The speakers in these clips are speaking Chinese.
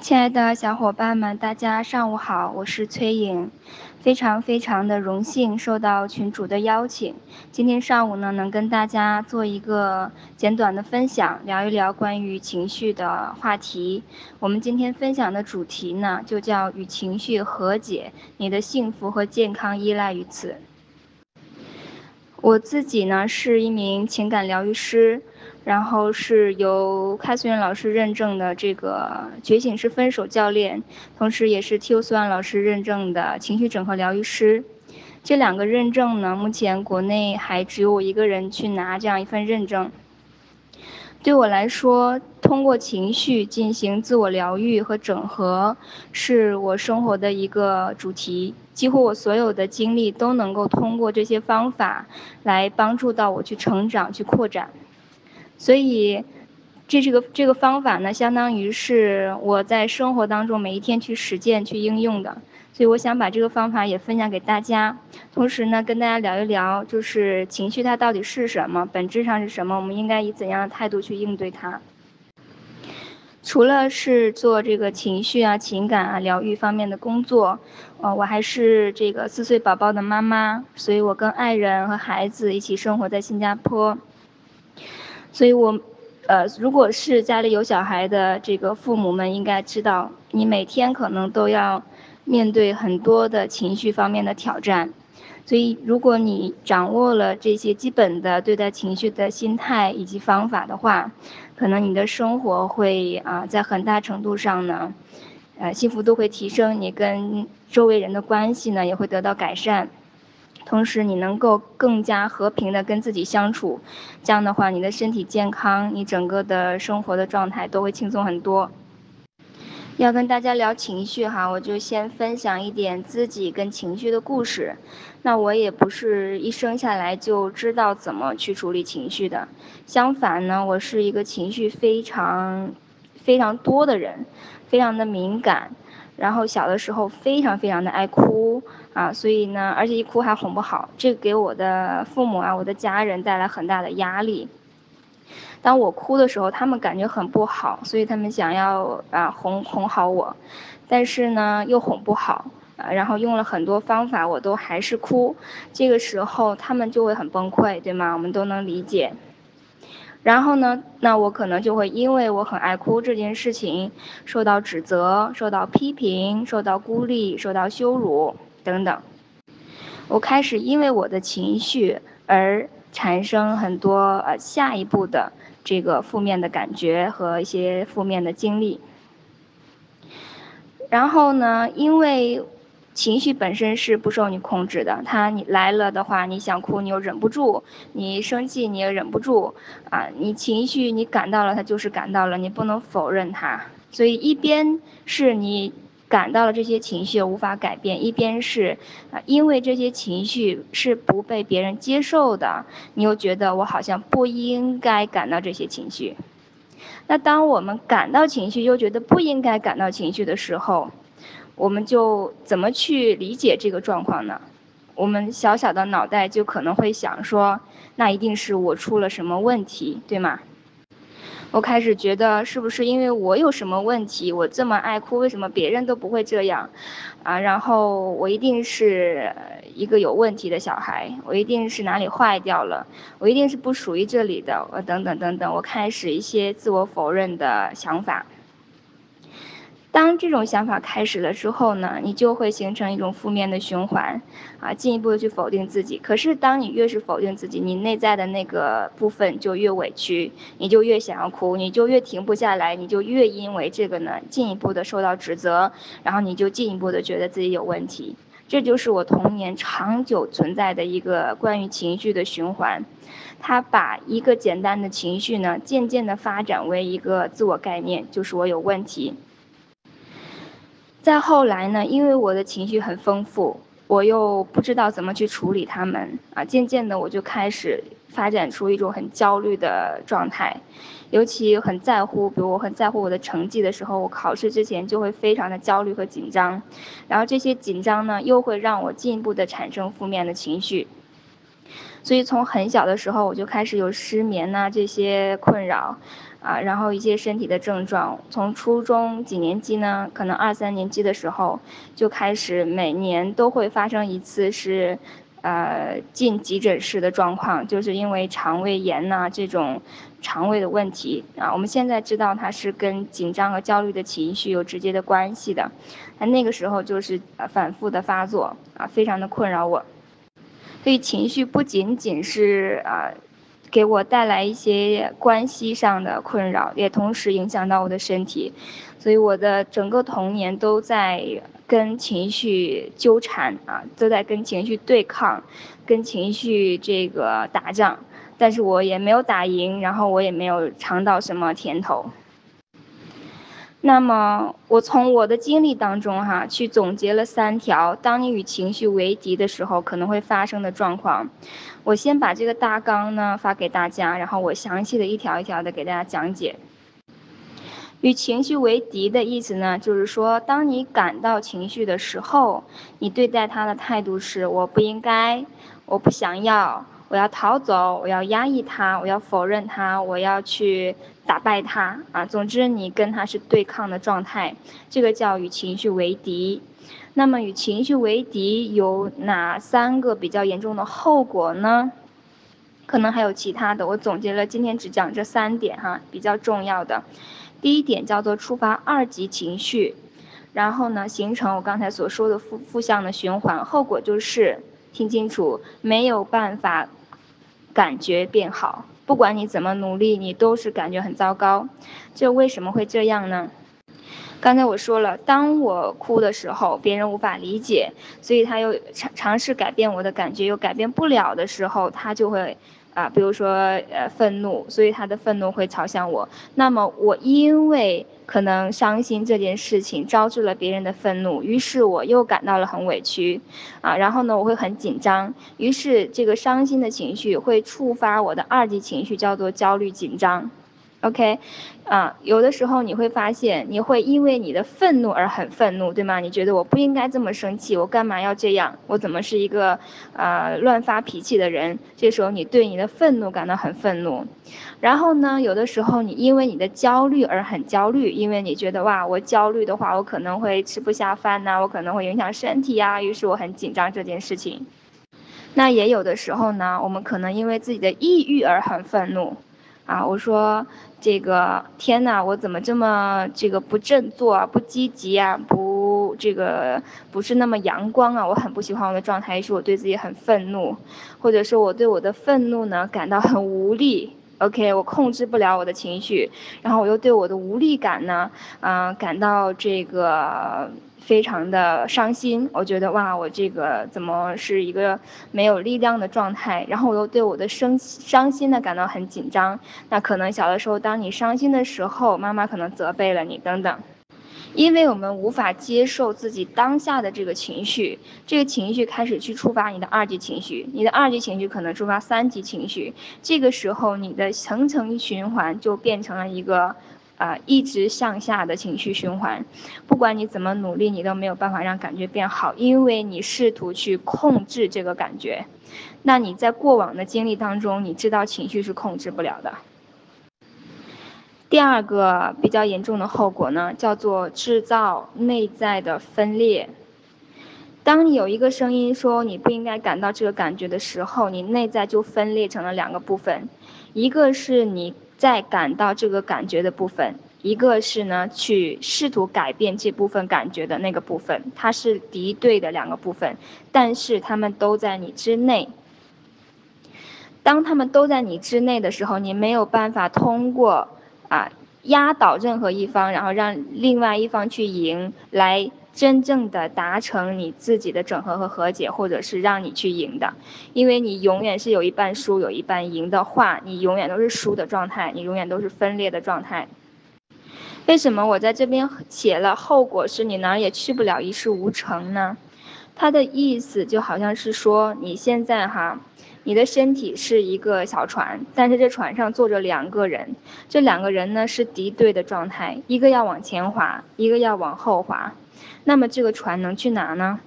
亲爱的小伙伴们，大家上午好，我是崔颖，非常非常的荣幸受到群主的邀请，今天上午呢能跟大家做一个简短的分享，聊一聊关于情绪的话题。我们今天分享的主题呢就叫与情绪和解，你的幸福和健康依赖于此。我自己呢是一名情感疗愈师。然后是由开素元老师认证的这个觉醒式分手教练，同时也是 T.O. 苏安老师认证的情绪整合疗愈师。这两个认证呢，目前国内还只有我一个人去拿这样一份认证。对我来说，通过情绪进行自我疗愈和整合，是我生活的一个主题。几乎我所有的经历都能够通过这些方法来帮助到我去成长、去扩展。所以，这是个这个方法呢，相当于是我在生活当中每一天去实践、去应用的。所以，我想把这个方法也分享给大家，同时呢，跟大家聊一聊，就是情绪它到底是什么，本质上是什么，我们应该以怎样的态度去应对它。除了是做这个情绪啊、情感啊疗愈方面的工作，呃，我还是这个四岁宝宝的妈妈，所以我跟爱人和孩子一起生活在新加坡。所以，我，呃，如果是家里有小孩的这个父母们，应该知道，你每天可能都要面对很多的情绪方面的挑战。所以，如果你掌握了这些基本的对待情绪的心态以及方法的话，可能你的生活会啊，在很大程度上呢，呃，幸福度会提升，你跟周围人的关系呢也会得到改善。同时，你能够更加和平的跟自己相处，这样的话，你的身体健康，你整个的生活的状态都会轻松很多。要跟大家聊情绪哈，我就先分享一点自己跟情绪的故事。那我也不是一生下来就知道怎么去处理情绪的，相反呢，我是一个情绪非常非常多的人，非常的敏感。然后小的时候非常非常的爱哭啊，所以呢，而且一哭还哄不好，这给我的父母啊，我的家人带来很大的压力。当我哭的时候，他们感觉很不好，所以他们想要啊哄哄好我，但是呢又哄不好啊，然后用了很多方法，我都还是哭。这个时候他们就会很崩溃，对吗？我们都能理解。然后呢，那我可能就会因为我很爱哭这件事情，受到指责、受到批评、受到孤立、受到羞辱等等。我开始因为我的情绪而产生很多呃下一步的这个负面的感觉和一些负面的经历。然后呢，因为。情绪本身是不受你控制的，它你来了的话，你想哭你又忍不住，你生气你也忍不住，啊，你情绪你感到了它就是感到了，你不能否认它。所以一边是你感到了这些情绪无法改变，一边是啊，因为这些情绪是不被别人接受的，你又觉得我好像不应该感到这些情绪。那当我们感到情绪又觉得不应该感到情绪的时候，我们就怎么去理解这个状况呢？我们小小的脑袋就可能会想说，那一定是我出了什么问题，对吗？我开始觉得是不是因为我有什么问题？我这么爱哭，为什么别人都不会这样？啊，然后我一定是一个有问题的小孩，我一定是哪里坏掉了，我一定是不属于这里的，我等等等等，我开始一些自我否认的想法。当这种想法开始了之后呢，你就会形成一种负面的循环，啊，进一步的去否定自己。可是当你越是否定自己，你内在的那个部分就越委屈，你就越想要哭，你就越停不下来，你就越因为这个呢进一步的受到指责，然后你就进一步的觉得自己有问题。这就是我童年长久存在的一个关于情绪的循环，它把一个简单的情绪呢渐渐的发展为一个自我概念，就是我有问题。再后来呢，因为我的情绪很丰富，我又不知道怎么去处理他们啊，渐渐的我就开始发展出一种很焦虑的状态，尤其很在乎，比如我很在乎我的成绩的时候，我考试之前就会非常的焦虑和紧张，然后这些紧张呢，又会让我进一步的产生负面的情绪，所以从很小的时候我就开始有失眠呐这些困扰。啊，然后一些身体的症状，从初中几年级呢，可能二三年级的时候就开始每年都会发生一次是，呃，进急诊室的状况，就是因为肠胃炎呐这种肠胃的问题啊。我们现在知道它是跟紧张和焦虑的情绪有直接的关系的，那那个时候就是反复的发作啊，非常的困扰我。所以情绪不仅仅是啊。给我带来一些关系上的困扰，也同时影响到我的身体，所以我的整个童年都在跟情绪纠缠啊，都在跟情绪对抗，跟情绪这个打仗，但是我也没有打赢，然后我也没有尝到什么甜头。那么，我从我的经历当中哈，去总结了三条，当你与情绪为敌的时候可能会发生的状况。我先把这个大纲呢发给大家，然后我详细的一条一条的给大家讲解。与情绪为敌的意思呢，就是说，当你感到情绪的时候，你对待它的态度是我不应该，我不想要。我要逃走，我要压抑它，我要否认它，我要去打败它啊！总之，你跟它是对抗的状态，这个叫与情绪为敌。那么，与情绪为敌有哪三个比较严重的后果呢？可能还有其他的，我总结了，今天只讲这三点哈，比较重要的。第一点叫做触发二级情绪，然后呢，形成我刚才所说的负负向的循环，后果就是听清楚，没有办法。感觉变好，不管你怎么努力，你都是感觉很糟糕。这为什么会这样呢？刚才我说了，当我哭的时候，别人无法理解，所以他又尝尝试改变我的感觉，又改变不了的时候，他就会。啊，比如说，呃，愤怒，所以他的愤怒会朝向我。那么我因为可能伤心这件事情招致了别人的愤怒，于是我又感到了很委屈，啊，然后呢，我会很紧张，于是这个伤心的情绪会触发我的二级情绪，叫做焦虑紧张。OK，啊，有的时候你会发现，你会因为你的愤怒而很愤怒，对吗？你觉得我不应该这么生气，我干嘛要这样？我怎么是一个啊乱发脾气的人？这时候你对你的愤怒感到很愤怒。然后呢，有的时候你因为你的焦虑而很焦虑，因为你觉得哇，我焦虑的话，我可能会吃不下饭呐，我可能会影响身体呀，于是我很紧张这件事情。那也有的时候呢，我们可能因为自己的抑郁而很愤怒。啊，我说这个天哪，我怎么这么这个不振作啊，不积极啊，不这个不是那么阳光啊，我很不喜欢我的状态，也是我对自己很愤怒，或者说我对我的愤怒呢感到很无力。OK，我控制不了我的情绪，然后我又对我的无力感呢，嗯，感到这个非常的伤心。我觉得哇，我这个怎么是一个没有力量的状态？然后我又对我的生伤心呢感到很紧张。那可能小的时候，当你伤心的时候，妈妈可能责备了你等等。因为我们无法接受自己当下的这个情绪，这个情绪开始去触发你的二级情绪，你的二级情绪可能触发三级情绪，这个时候你的层层循环就变成了一个，啊，一直向下的情绪循环。不管你怎么努力，你都没有办法让感觉变好，因为你试图去控制这个感觉。那你在过往的经历当中，你知道情绪是控制不了的。第二个比较严重的后果呢，叫做制造内在的分裂。当你有一个声音说你不应该感到这个感觉的时候，你内在就分裂成了两个部分，一个是你在感到这个感觉的部分，一个是呢去试图改变这部分感觉的那个部分，它是敌对的两个部分，但是他们都在你之内。当他们都在你之内的时候，你没有办法通过。啊，压倒任何一方，然后让另外一方去赢，来真正的达成你自己的整合和和解，或者是让你去赢的，因为你永远是有一半输，有一半赢的话，你永远都是输的状态，你永远都是分裂的状态。为什么我在这边写了后果是你哪儿也去不了，一事无成呢？它的意思就好像是说你现在哈。你的身体是一个小船，但是这船上坐着两个人，这两个人呢是敌对的状态，一个要往前划，一个要往后划，那么这个船能去哪呢？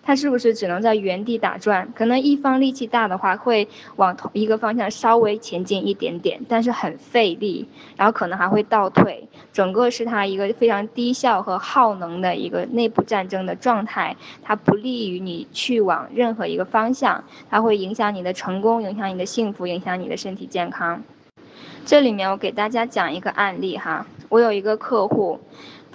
它是不是只能在原地打转？可能一方力气大的话，会往同一个方向稍微前进一点点，但是很费力，然后可能还会倒退。整个是它一个非常低效和耗能的一个内部战争的状态，它不利于你去往任何一个方向，它会影响你的成功，影响你的幸福，影响你的身体健康。这里面我给大家讲一个案例哈，我有一个客户。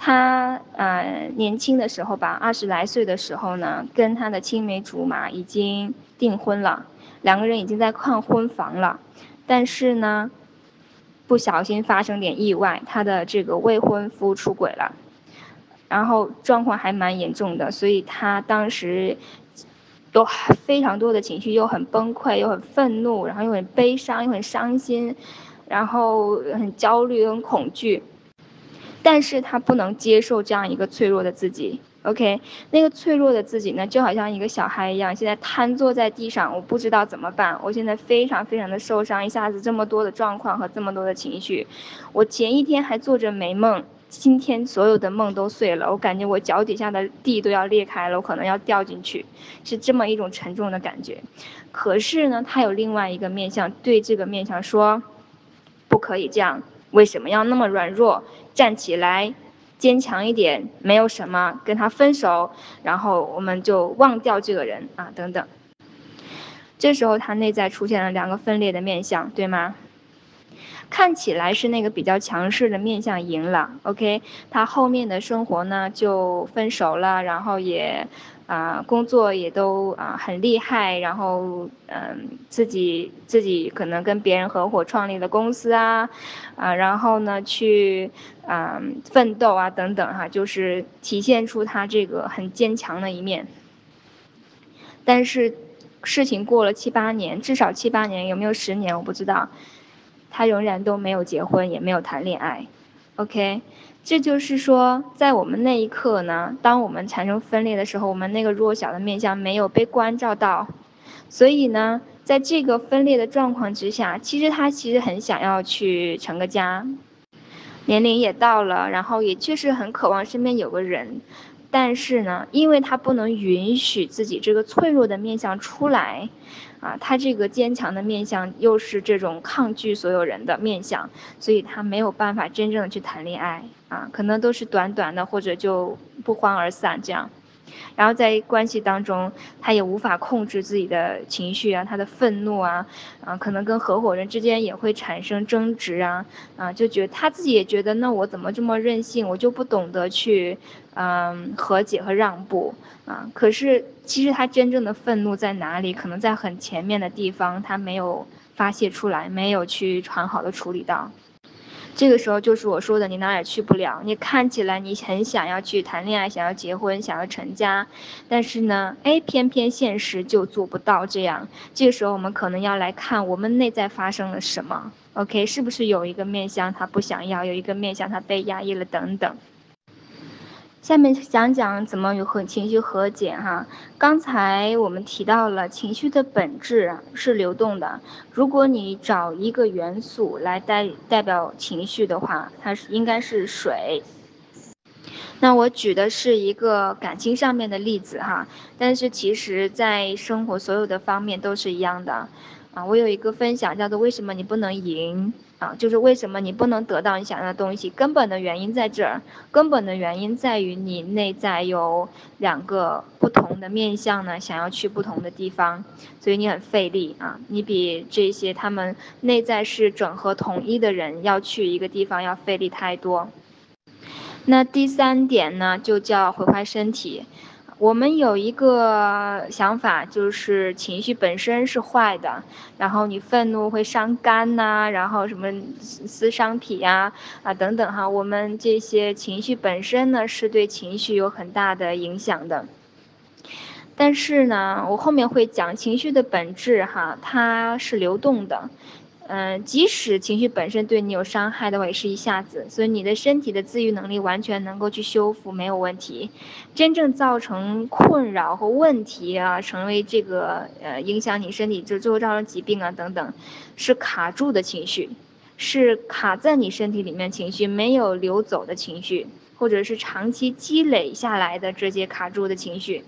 他呃年轻的时候吧，二十来岁的时候呢，跟他的青梅竹马已经订婚了，两个人已经在看婚房了，但是呢，不小心发生点意外，他的这个未婚夫出轨了，然后状况还蛮严重的，所以他当时有非常多的情绪，又很崩溃，又很愤怒，然后又很悲伤，又很伤心，然后很焦虑，很恐惧。但是他不能接受这样一个脆弱的自己，OK，那个脆弱的自己呢，就好像一个小孩一样，现在瘫坐在地上，我不知道怎么办，我现在非常非常的受伤，一下子这么多的状况和这么多的情绪，我前一天还做着美梦，今天所有的梦都碎了，我感觉我脚底下的地都要裂开了，我可能要掉进去，是这么一种沉重的感觉。可是呢，他有另外一个面相，对这个面相说，不可以这样，为什么要那么软弱？站起来，坚强一点，没有什么，跟他分手，然后我们就忘掉这个人啊，等等。这时候他内在出现了两个分裂的面相，对吗？看起来是那个比较强势的面相赢了，OK，他后面的生活呢就分手了，然后也。啊，工作也都啊很厉害，然后嗯，自己自己可能跟别人合伙创立了公司啊，啊，然后呢去嗯奋斗啊等等哈，就是体现出他这个很坚强的一面。但是事情过了七八年，至少七八年，有没有十年我不知道，他仍然都没有结婚，也没有谈恋爱，OK。这就是说，在我们那一刻呢，当我们产生分裂的时候，我们那个弱小的面相没有被关照到，所以呢，在这个分裂的状况之下，其实他其实很想要去成个家，年龄也到了，然后也确实很渴望身边有个人，但是呢，因为他不能允许自己这个脆弱的面相出来。啊，他这个坚强的面相又是这种抗拒所有人的面相，所以他没有办法真正的去谈恋爱啊，可能都是短短的或者就不欢而散这样。然后在关系当中，他也无法控制自己的情绪啊，他的愤怒啊，啊，可能跟合伙人之间也会产生争执啊，啊，就觉得他自己也觉得，那我怎么这么任性，我就不懂得去，嗯，和解和让步啊。可是其实他真正的愤怒在哪里？可能在很前面的地方，他没有发泄出来，没有去很好的处理到。这个时候就是我说的，你哪也去不了。你看起来你很想要去谈恋爱，想要结婚，想要成家，但是呢，哎，偏偏现实就做不到这样。这个时候我们可能要来看我们内在发生了什么。OK，是不是有一个面向他不想要，有一个面向他被压抑了等等。下面讲讲怎么与和情绪和解哈。刚才我们提到了情绪的本质是流动的。如果你找一个元素来代代表情绪的话，它是应该是水。那我举的是一个感情上面的例子哈，但是其实在生活所有的方面都是一样的。啊，我有一个分享叫做为什么你不能赢？就是为什么你不能得到你想要的东西？根本的原因在这儿，根本的原因在于你内在有两个不同的面相呢，想要去不同的地方，所以你很费力啊。你比这些他们内在是整合统一的人要去一个地方要费力太多。那第三点呢，就叫毁坏身体。我们有一个想法，就是情绪本身是坏的，然后你愤怒会伤肝呐，然后什么撕伤脾呀，啊等等哈，我们这些情绪本身呢是对情绪有很大的影响的。但是呢，我后面会讲情绪的本质哈，它是流动的。嗯，即使情绪本身对你有伤害的话，也是一下子，所以你的身体的自愈能力完全能够去修复，没有问题。真正造成困扰和问题啊，成为这个呃影响你身体，就最后造成疾病啊等等，是卡住的情绪，是卡在你身体里面情绪没有流走的情绪，或者是长期积累下来的这些卡住的情绪。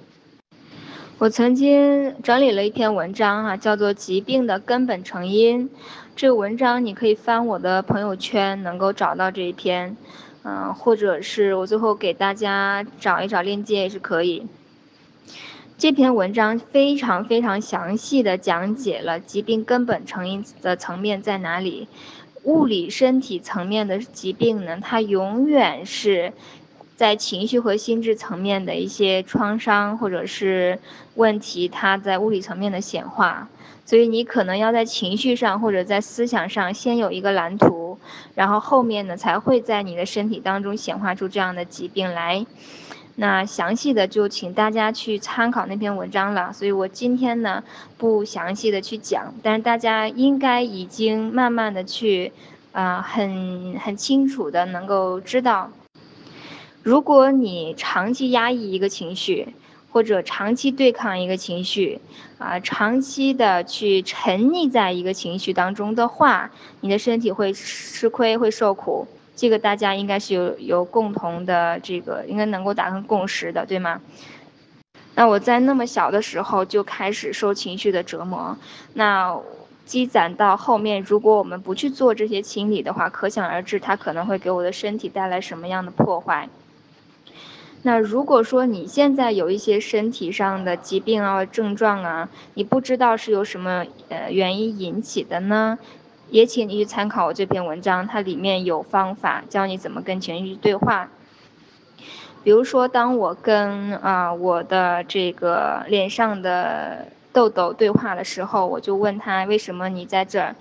我曾经整理了一篇文章啊，叫做《疾病的根本成因》。这个文章你可以翻我的朋友圈，能够找到这一篇，嗯，或者是我最后给大家找一找链接也是可以。这篇文章非常非常详细的讲解了疾病根本成因的层面在哪里。物理身体层面的疾病呢，它永远是。在情绪和心智层面的一些创伤或者是问题，它在物理层面的显化，所以你可能要在情绪上或者在思想上先有一个蓝图，然后后面呢才会在你的身体当中显化出这样的疾病来。那详细的就请大家去参考那篇文章了，所以我今天呢不详细的去讲，但是大家应该已经慢慢的去，啊，很很清楚的能够知道。如果你长期压抑一个情绪，或者长期对抗一个情绪，啊，长期的去沉溺在一个情绪当中的话，你的身体会吃亏，会受苦。这个大家应该是有有共同的这个，应该能够达成共识的，对吗？那我在那么小的时候就开始受情绪的折磨，那积攒到后面，如果我们不去做这些清理的话，可想而知，它可能会给我的身体带来什么样的破坏。那如果说你现在有一些身体上的疾病啊、症状啊，你不知道是由什么呃原因引起的呢？也请你去参考我这篇文章，它里面有方法教你怎么跟情绪对话。比如说，当我跟啊我的这个脸上的痘痘对话的时候，我就问他为什么你在这儿。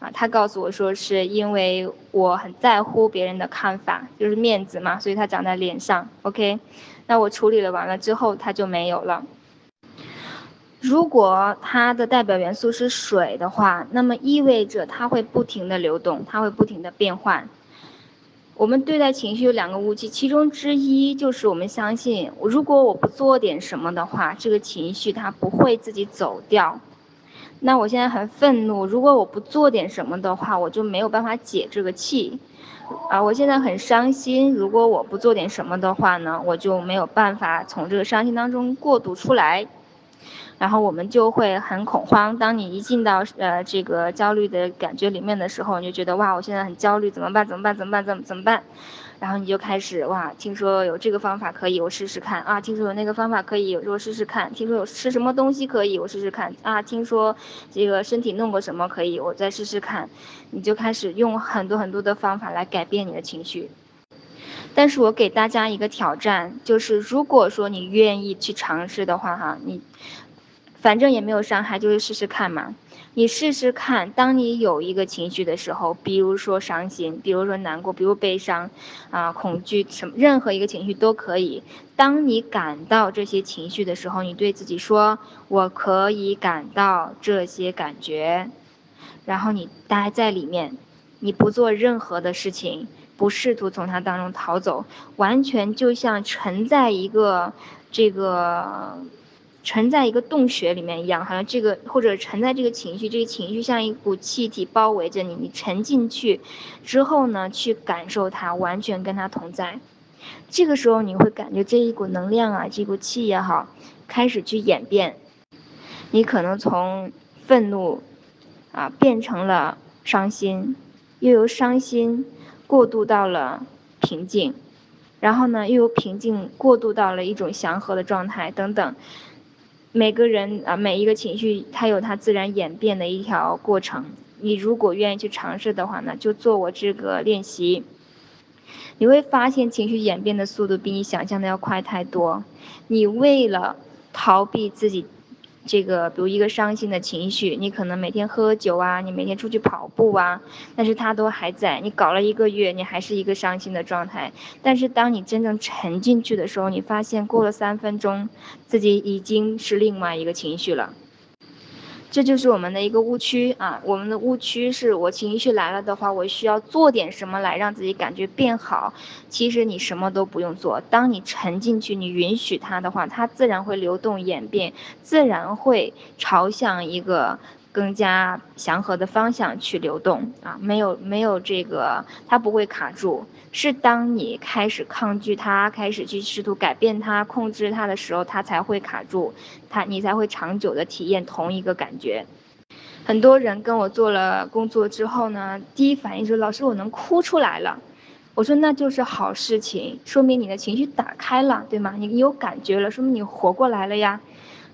啊，他告诉我说是因为我很在乎别人的看法，就是面子嘛，所以他长在脸上。OK，那我处理了完了之后，他就没有了。如果它的代表元素是水的话，那么意味着它会不停的流动，它会不停的变换。我们对待情绪有两个误区，其中之一就是我们相信，如果我不做点什么的话，这个情绪它不会自己走掉。那我现在很愤怒，如果我不做点什么的话，我就没有办法解这个气。啊，我现在很伤心，如果我不做点什么的话呢，我就没有办法从这个伤心当中过渡出来。然后我们就会很恐慌。当你一进到呃这个焦虑的感觉里面的时候，你就觉得哇，我现在很焦虑，怎么办？怎么办？怎么办？怎么怎么办？然后你就开始哇，听说有这个方法可以，我试试看啊。听说有那个方法可以，我试试看。听说有吃什么东西可以，我试试看啊。听说这个身体弄过什么可以，我再试试看。你就开始用很多很多的方法来改变你的情绪。但是我给大家一个挑战，就是如果说你愿意去尝试的话，哈，你反正也没有伤害，就是试试看嘛。你试试看，当你有一个情绪的时候，比如说伤心，比如说难过，比如悲伤，啊，恐惧，什么任何一个情绪都可以。当你感到这些情绪的时候，你对自己说：“我可以感到这些感觉。”然后你待在里面，你不做任何的事情，不试图从它当中逃走，完全就像沉在一个这个。沉在一个洞穴里面一样，好像这个或者沉在这个情绪，这个情绪像一股气体包围着你，你沉进去之后呢，去感受它，完全跟它同在。这个时候你会感觉这一股能量啊，这股气也好，开始去演变。你可能从愤怒啊变成了伤心，又由伤心过渡到了平静，然后呢又由平静过渡到了一种祥和的状态等等。每个人啊，每一个情绪，它有它自然演变的一条过程。你如果愿意去尝试的话呢，就做我这个练习，你会发现情绪演变的速度比你想象的要快太多。你为了逃避自己。这个，比如一个伤心的情绪，你可能每天喝酒啊，你每天出去跑步啊，但是它都还在。你搞了一个月，你还是一个伤心的状态。但是当你真正沉进去的时候，你发现过了三分钟，自己已经是另外一个情绪了。这就是我们的一个误区啊！我们的误区是我情绪来了的话，我需要做点什么来让自己感觉变好。其实你什么都不用做，当你沉进去，你允许它的话，它自然会流动演变，自然会朝向一个更加祥和的方向去流动啊，没有没有这个，它不会卡住。是当你开始抗拒它，开始去试图改变它、控制它的时候，它才会卡住，它你才会长久的体验同一个感觉。很多人跟我做了工作之后呢，第一反应是老师我能哭出来了，我说那就是好事情，说明你的情绪打开了，对吗？你有感觉了，说明你活过来了呀。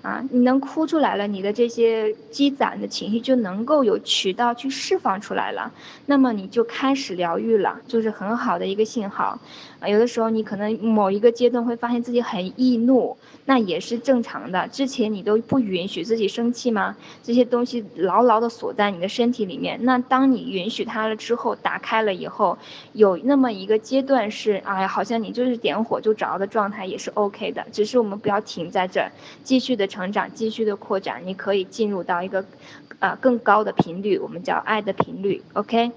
啊，你能哭出来了，你的这些积攒的情绪就能够有渠道去释放出来了，那么你就开始疗愈了，就是很好的一个信号。啊，有的时候你可能某一个阶段会发现自己很易怒，那也是正常的。之前你都不允许自己生气吗？这些东西牢牢的锁在你的身体里面。那当你允许它了之后，打开了以后，有那么一个阶段是，哎呀，好像你就是点火就着的状态，也是 OK 的。只是我们不要停在这儿，继续的成长，继续的扩展。你可以进入到一个，呃，更高的频率，我们叫爱的频率，OK。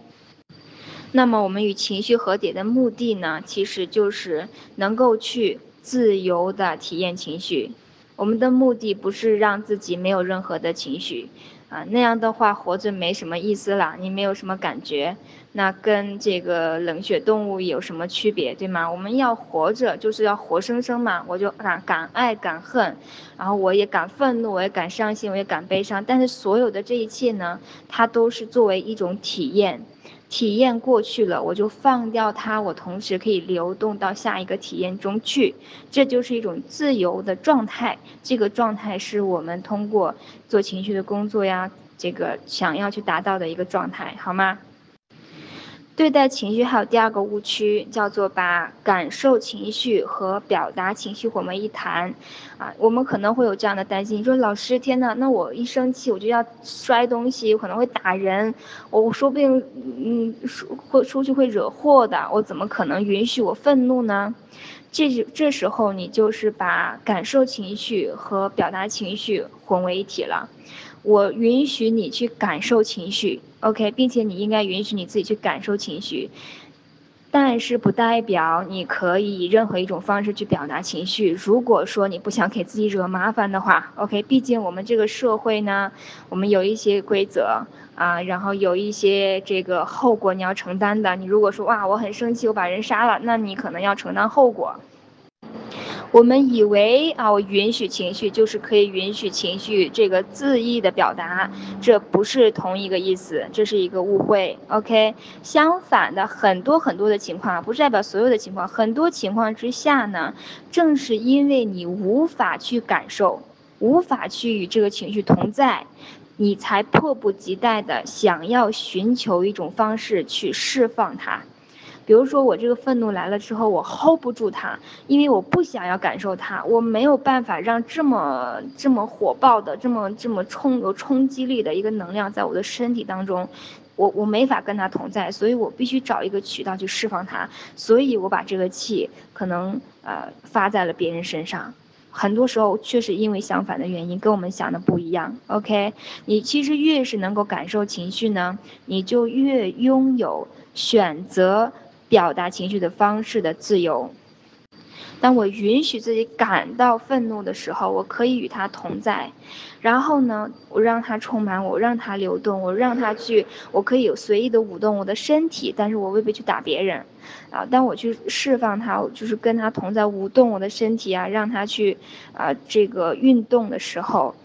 那么我们与情绪和解的目的呢，其实就是能够去自由的体验情绪。我们的目的不是让自己没有任何的情绪，啊，那样的话活着没什么意思了，你没有什么感觉，那跟这个冷血动物有什么区别，对吗？我们要活着就是要活生生嘛，我就敢敢爱敢恨，然后我也敢愤怒，我也敢伤心，我也敢悲伤，但是所有的这一切呢，它都是作为一种体验。体验过去了，我就放掉它，我同时可以流动到下一个体验中去，这就是一种自由的状态。这个状态是我们通过做情绪的工作呀，这个想要去达到的一个状态，好吗？对待情绪还有第二个误区，叫做把感受情绪和表达情绪混为一谈，啊，我们可能会有这样的担心，说老师，天呐，那我一生气我就要摔东西，可能会打人，我说不定，嗯，会出去会惹祸的，我怎么可能允许我愤怒呢？这这时候你就是把感受情绪和表达情绪混为一体了。我允许你去感受情绪，OK，并且你应该允许你自己去感受情绪，但是不代表你可以以任何一种方式去表达情绪。如果说你不想给自己惹麻烦的话，OK，毕竟我们这个社会呢，我们有一些规则啊，然后有一些这个后果你要承担的。你如果说哇，我很生气，我把人杀了，那你可能要承担后果。我们以为啊，我允许情绪就是可以允许情绪这个恣意的表达，这不是同一个意思，这是一个误会。OK，相反的，很多很多的情况，不是代表所有的情况，很多情况之下呢，正是因为你无法去感受，无法去与这个情绪同在，你才迫不及待的想要寻求一种方式去释放它。比如说我这个愤怒来了之后，我 hold 不住它，因为我不想要感受它，我没有办法让这么这么火爆的、这么这么冲有冲击力的一个能量在我的身体当中，我我没法跟它同在，所以我必须找一个渠道去释放它，所以我把这个气可能呃发在了别人身上，很多时候确实因为相反的原因，跟我们想的不一样。OK，你其实越是能够感受情绪呢，你就越拥有选择。表达情绪的方式的自由。当我允许自己感到愤怒的时候，我可以与它同在。然后呢，我让它充满我，让它流动，我让它去，我可以有随意的舞动我的身体，但是我未必去打别人。啊，当我去释放它，就是跟它同在舞动我的身体啊，让它去啊这个运动的时候。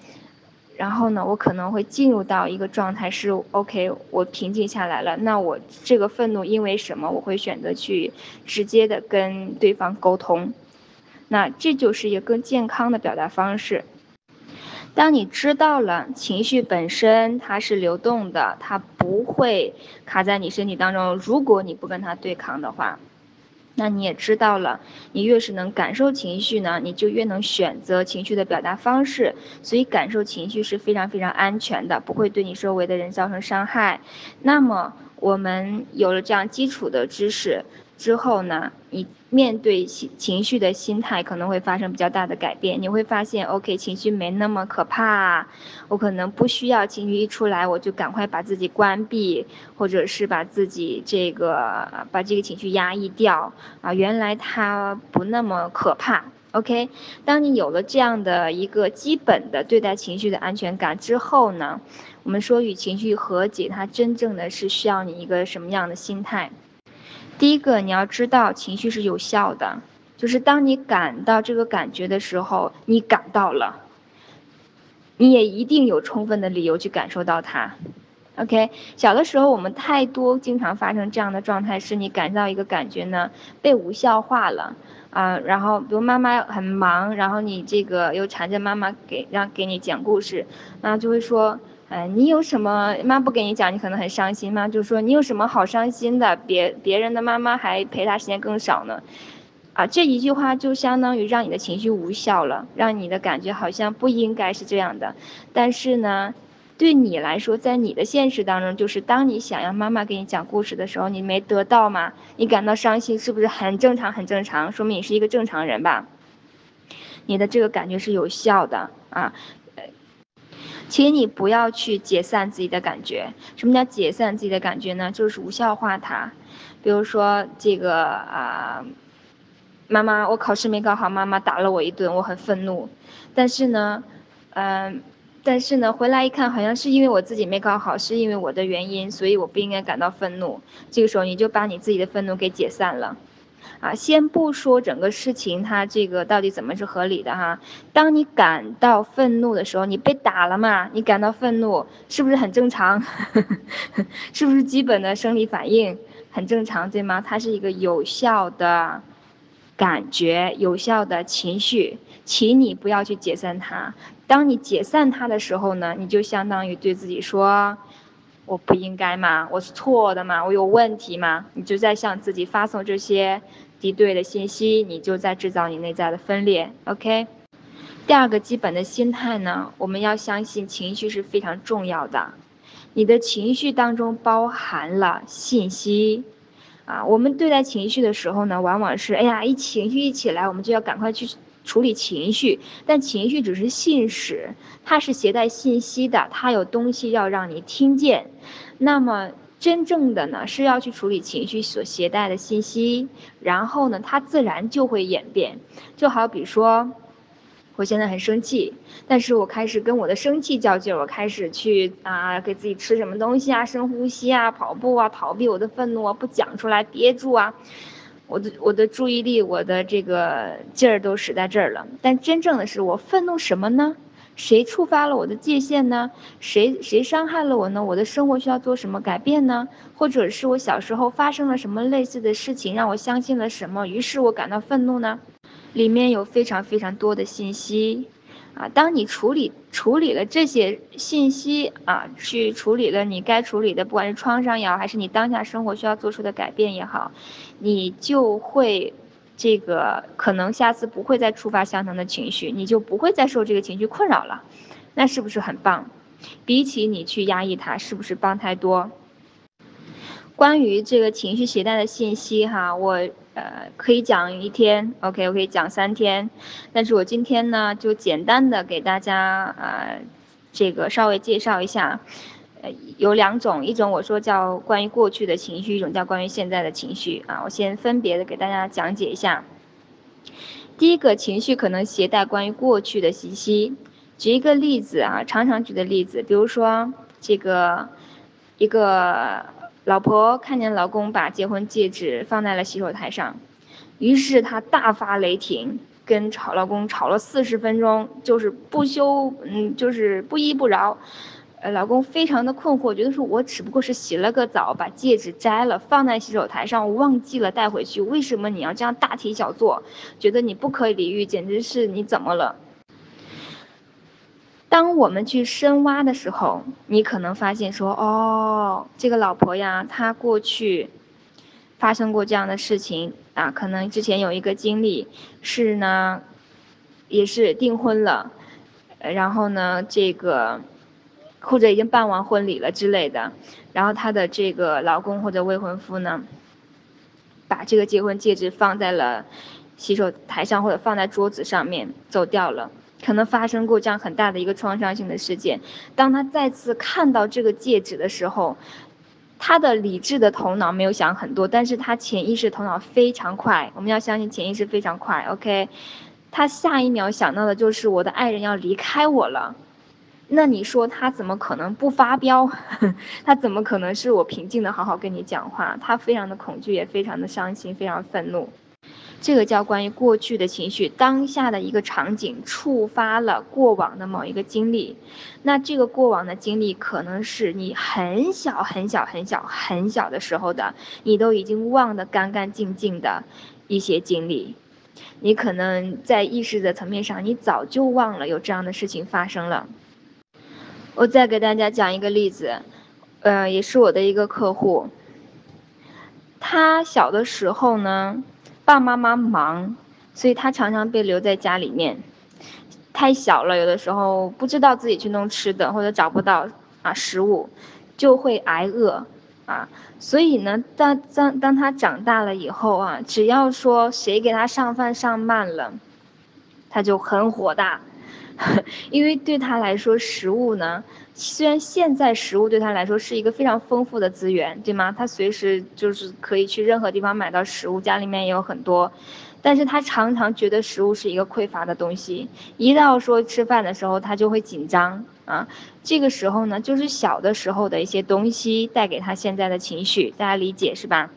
然后呢，我可能会进入到一个状态，是 OK，我平静下来了。那我这个愤怒因为什么？我会选择去直接的跟对方沟通。那这就是一个更健康的表达方式。当你知道了情绪本身它是流动的，它不会卡在你身体当中。如果你不跟它对抗的话。那你也知道了，你越是能感受情绪呢，你就越能选择情绪的表达方式。所以感受情绪是非常非常安全的，不会对你周围的人造成伤害。那么我们有了这样基础的知识。之后呢，你面对情情绪的心态可能会发生比较大的改变。你会发现，OK，情绪没那么可怕，我可能不需要情绪一出来我就赶快把自己关闭，或者是把自己这个把这个情绪压抑掉啊。原来它不那么可怕 OK，当你有了这样的一个基本的对待情绪的安全感之后呢，我们说与情绪和解，它真正的是需要你一个什么样的心态？第一个，你要知道情绪是有效的，就是当你感到这个感觉的时候，你感到了，你也一定有充分的理由去感受到它。OK，小的时候我们太多经常发生这样的状态，是你感到一个感觉呢被无效化了。啊，然后比如妈妈很忙，然后你这个又缠着妈妈给让给你讲故事，那就会说，哎，你有什么妈不给你讲，你可能很伤心吗就是说你有什么好伤心的？别别人的妈妈还陪他时间更少呢，啊，这一句话就相当于让你的情绪无效了，让你的感觉好像不应该是这样的，但是呢。对你来说，在你的现实当中，就是当你想要妈妈给你讲故事的时候，你没得到吗？你感到伤心，是不是很正常？很正常，说明你是一个正常人吧？你的这个感觉是有效的啊，请你不要去解散自己的感觉。什么叫解散自己的感觉呢？就是无效化它。比如说这个啊，妈妈，我考试没考好，妈妈打了我一顿，我很愤怒。但是呢，嗯。但是呢，回来一看，好像是因为我自己没考好，是因为我的原因，所以我不应该感到愤怒。这个时候，你就把你自己的愤怒给解散了，啊，先不说整个事情它这个到底怎么是合理的哈。当你感到愤怒的时候，你被打了嘛？你感到愤怒是不是很正常？是不是基本的生理反应很正常，对吗？它是一个有效的感觉，有效的情绪，请你不要去解散它。当你解散它的时候呢，你就相当于对自己说：“我不应该嘛，我是错的嘛，我有问题嘛。”你就在向自己发送这些敌对的信息，你就在制造你内在的分裂。OK，第二个基本的心态呢，我们要相信情绪是非常重要的，你的情绪当中包含了信息。啊，我们对待情绪的时候呢，往往是哎呀，一情绪一起来，我们就要赶快去。处理情绪，但情绪只是信使，它是携带信息的，它有东西要让你听见。那么真正的呢，是要去处理情绪所携带的信息，然后呢，它自然就会演变。就好比说，我现在很生气，但是我开始跟我的生气较劲，我开始去啊，给自己吃什么东西啊，深呼吸啊，跑步啊，逃避我的愤怒啊，不讲出来，憋住啊。我的我的注意力，我的这个劲儿都使在这儿了。但真正的是我愤怒什么呢？谁触发了我的界限呢？谁谁伤害了我呢？我的生活需要做什么改变呢？或者是我小时候发生了什么类似的事情，让我相信了什么，于是我感到愤怒呢？里面有非常非常多的信息。啊，当你处理处理了这些信息啊，去处理了你该处理的，不管是创伤也好，还是你当下生活需要做出的改变也好，你就会这个可能下次不会再触发相同的情绪，你就不会再受这个情绪困扰了，那是不是很棒？比起你去压抑它，是不是棒太多？关于这个情绪携带的信息哈，我。呃，可以讲一天，OK，我可以讲三天，但是我今天呢，就简单的给大家呃，这个稍微介绍一下，呃，有两种，一种我说叫关于过去的情绪，一种叫关于现在的情绪啊，我先分别的给大家讲解一下。第一个情绪可能携带关于过去的信息，举一个例子啊，常常举的例子，比如说这个一个。老婆看见老公把结婚戒指放在了洗手台上，于是她大发雷霆，跟吵老公吵了四十分钟，就是不休，嗯，就是不依不饶。呃，老公非常的困惑，觉得说我只不过是洗了个澡，把戒指摘了放在洗手台上，我忘记了带回去，为什么你要这样大题小做？觉得你不可理喻，简直是你怎么了？当我们去深挖的时候，你可能发现说，哦，这个老婆呀，她过去发生过这样的事情啊，可能之前有一个经历是呢，也是订婚了，然后呢，这个或者已经办完婚礼了之类的，然后她的这个老公或者未婚夫呢，把这个结婚戒指放在了洗手台上或者放在桌子上面走掉了。可能发生过这样很大的一个创伤性的事件，当他再次看到这个戒指的时候，他的理智的头脑没有想很多，但是他潜意识头脑非常快。我们要相信潜意识非常快，OK？他下一秒想到的就是我的爱人要离开我了。那你说他怎么可能不发飙？他怎么可能是我平静的好好跟你讲话？他非常的恐惧，也非常的伤心，非常愤怒。这个叫关于过去的情绪，当下的一个场景触发了过往的某一个经历。那这个过往的经历可能是你很小很小很小很小的时候的，你都已经忘得干干净净的一些经历。你可能在意识的层面上，你早就忘了有这样的事情发生了。我再给大家讲一个例子，呃，也是我的一个客户。他小的时候呢，爸爸妈妈忙，所以他常常被留在家里面。太小了，有的时候不知道自己去弄吃的，或者找不到啊食物，就会挨饿啊。所以呢，当当当他长大了以后啊，只要说谁给他上饭上慢了，他就很火大。因为对他来说，食物呢，虽然现在食物对他来说是一个非常丰富的资源，对吗？他随时就是可以去任何地方买到食物，家里面也有很多，但是他常常觉得食物是一个匮乏的东西。一到说吃饭的时候，他就会紧张啊。这个时候呢，就是小的时候的一些东西带给他现在的情绪，大家理解是吧？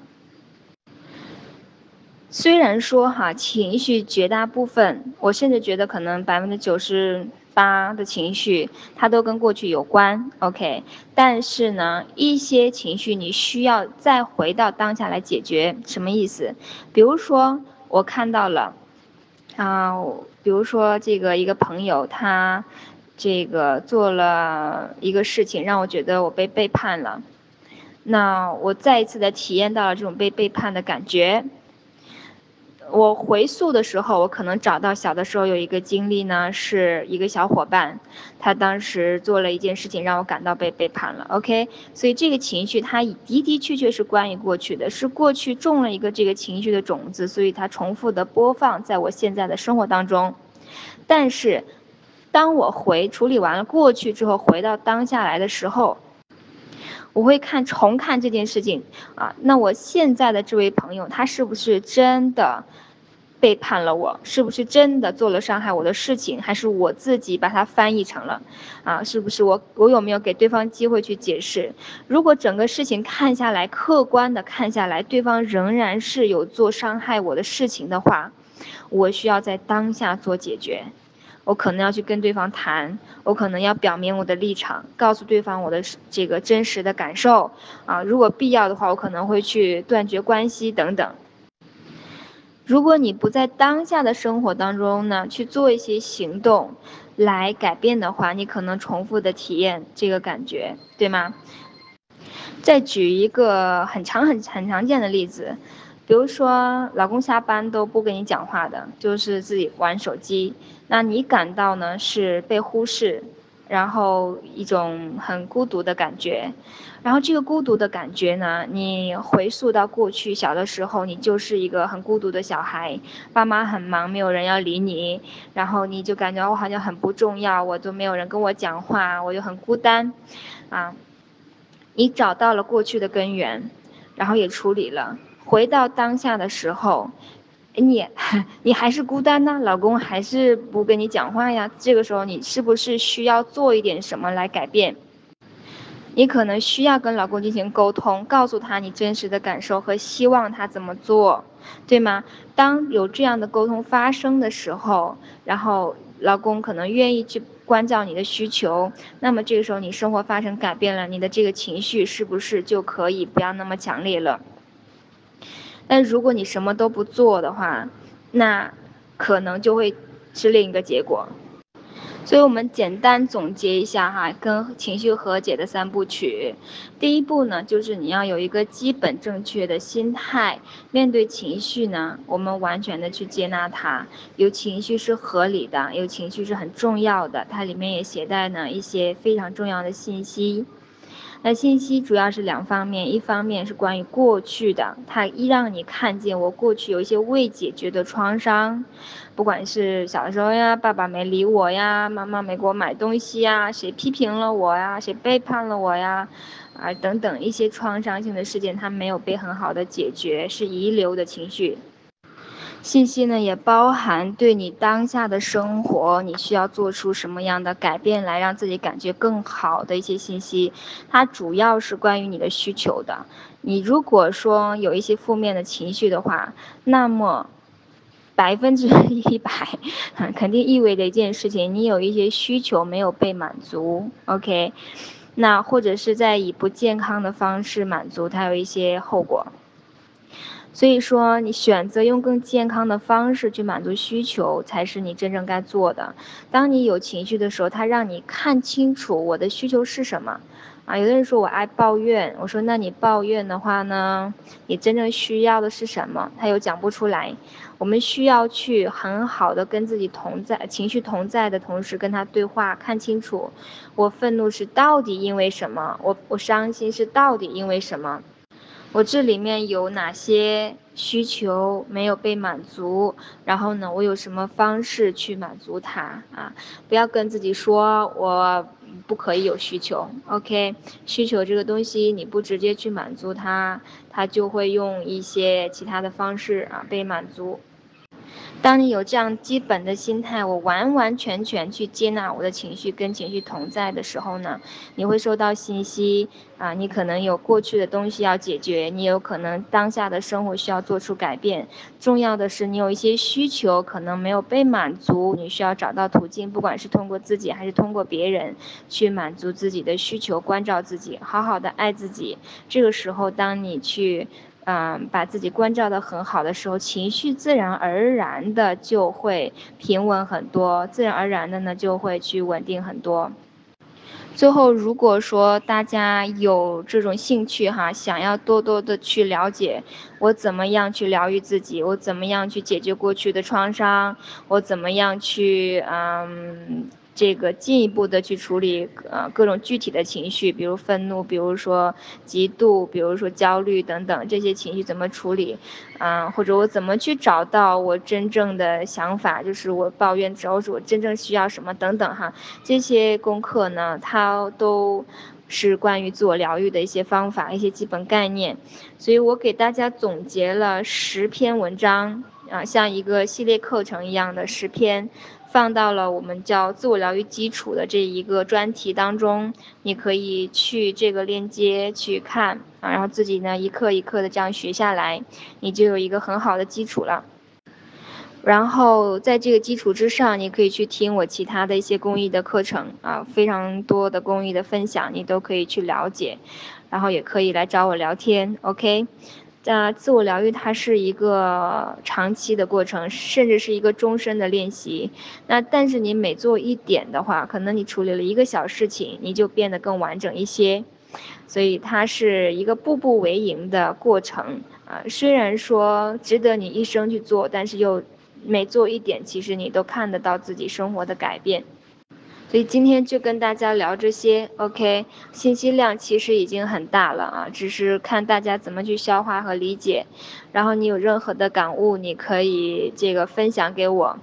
虽然说哈，情绪绝大部分，我甚至觉得可能百分之九十八的情绪，它都跟过去有关，OK。但是呢，一些情绪你需要再回到当下来解决，什么意思？比如说我看到了，啊，比如说这个一个朋友他，这个做了一个事情，让我觉得我被背叛了，那我再一次的体验到了这种被背叛的感觉。我回溯的时候，我可能找到小的时候有一个经历呢，是一个小伙伴，他当时做了一件事情让我感到被背叛了。OK，所以这个情绪它的的确确是关于过去的，是过去种了一个这个情绪的种子，所以它重复的播放在我现在的生活当中。但是，当我回处理完了过去之后，回到当下来的时候，我会看重看这件事情啊，那我现在的这位朋友他是不是真的？背叛了我，是不是真的做了伤害我的事情，还是我自己把它翻译成了？啊，是不是我我有没有给对方机会去解释？如果整个事情看下来，客观的看下来，对方仍然是有做伤害我的事情的话，我需要在当下做解决。我可能要去跟对方谈，我可能要表明我的立场，告诉对方我的这个真实的感受。啊，如果必要的话，我可能会去断绝关系等等。如果你不在当下的生活当中呢，去做一些行动来改变的话，你可能重复的体验这个感觉，对吗？再举一个很常很很常见的例子，比如说老公下班都不跟你讲话的，就是自己玩手机，那你感到呢是被忽视。然后一种很孤独的感觉，然后这个孤独的感觉呢，你回溯到过去小的时候，你就是一个很孤独的小孩，爸妈很忙，没有人要理你，然后你就感觉我好像很不重要，我都没有人跟我讲话，我就很孤单，啊，你找到了过去的根源，然后也处理了，回到当下的时候。你 你还是孤单呢，老公还是不跟你讲话呀？这个时候你是不是需要做一点什么来改变？你可能需要跟老公进行沟通，告诉他你真实的感受和希望他怎么做，对吗？当有这样的沟通发生的时候，然后老公可能愿意去关照你的需求，那么这个时候你生活发生改变了，你的这个情绪是不是就可以不要那么强烈了？但如果你什么都不做的话，那可能就会是另一个结果。所以我们简单总结一下哈，跟情绪和解的三部曲。第一步呢，就是你要有一个基本正确的心态，面对情绪呢，我们完全的去接纳它。有情绪是合理的，有情绪是很重要的，它里面也携带呢一些非常重要的信息。那信息主要是两方面，一方面是关于过去的，它一让你看见我过去有一些未解决的创伤，不管是小时候呀，爸爸没理我呀，妈妈没给我买东西呀，谁批评了我呀，谁背叛了我呀，啊等等一些创伤性的事件，它没有被很好的解决，是遗留的情绪。信息呢，也包含对你当下的生活，你需要做出什么样的改变来让自己感觉更好的一些信息。它主要是关于你的需求的。你如果说有一些负面的情绪的话，那么百分之一百 肯定意味着一件事情，你有一些需求没有被满足。OK，那或者是在以不健康的方式满足，它有一些后果。所以说，你选择用更健康的方式去满足需求，才是你真正该做的。当你有情绪的时候，它让你看清楚我的需求是什么。啊，有的人说我爱抱怨，我说那你抱怨的话呢，你真正需要的是什么？他又讲不出来。我们需要去很好的跟自己同在，情绪同在的同时跟他对话，看清楚我愤怒是到底因为什么，我我伤心是到底因为什么。我这里面有哪些需求没有被满足？然后呢，我有什么方式去满足它啊？不要跟自己说我不可以有需求，OK？需求这个东西你不直接去满足它，它就会用一些其他的方式啊被满足。当你有这样基本的心态，我完完全全去接纳我的情绪，跟情绪同在的时候呢，你会收到信息啊，你可能有过去的东西要解决，你有可能当下的生活需要做出改变。重要的是，你有一些需求可能没有被满足，你需要找到途径，不管是通过自己还是通过别人，去满足自己的需求，关照自己，好好的爱自己。这个时候，当你去。嗯，把自己关照的很好的时候，情绪自然而然的就会平稳很多，自然而然的呢就会去稳定很多。最后，如果说大家有这种兴趣哈，想要多多的去了解我怎么样去疗愈自己，我怎么样去解决过去的创伤，我怎么样去嗯。这个进一步的去处理呃各种具体的情绪，比如愤怒，比如说嫉妒，比如说焦虑等等这些情绪怎么处理，嗯，或者我怎么去找到我真正的想法，就是我抱怨之后是我真正需要什么等等哈，这些功课呢，它都是关于自我疗愈的一些方法，一些基本概念，所以我给大家总结了十篇文章啊，像一个系列课程一样的十篇。放到了我们叫自我疗愈基础的这一个专题当中，你可以去这个链接去看啊，然后自己呢一课一课的这样学下来，你就有一个很好的基础了。然后在这个基础之上，你可以去听我其他的一些公益的课程啊，非常多的公益的分享，你都可以去了解，然后也可以来找我聊天，OK。那自我疗愈它是一个长期的过程，甚至是一个终身的练习。那但是你每做一点的话，可能你处理了一个小事情，你就变得更完整一些。所以它是一个步步为营的过程啊。虽然说值得你一生去做，但是又每做一点，其实你都看得到自己生活的改变。所以今天就跟大家聊这些，OK，信息量其实已经很大了啊，只是看大家怎么去消化和理解。然后你有任何的感悟，你可以这个分享给我。